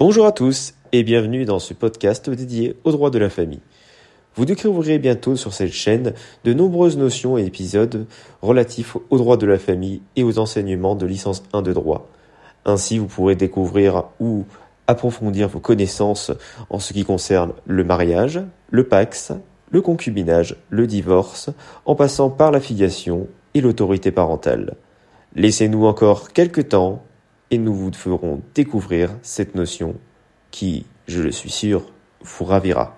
Bonjour à tous et bienvenue dans ce podcast dédié aux droits de la famille. Vous découvrirez bientôt sur cette chaîne de nombreuses notions et épisodes relatifs aux droits de la famille et aux enseignements de licence 1 de droit. Ainsi, vous pourrez découvrir ou approfondir vos connaissances en ce qui concerne le mariage, le pax, le concubinage, le divorce, en passant par la filiation et l'autorité parentale. Laissez-nous encore quelques temps et nous vous ferons découvrir cette notion qui, je le suis sûr, vous ravira.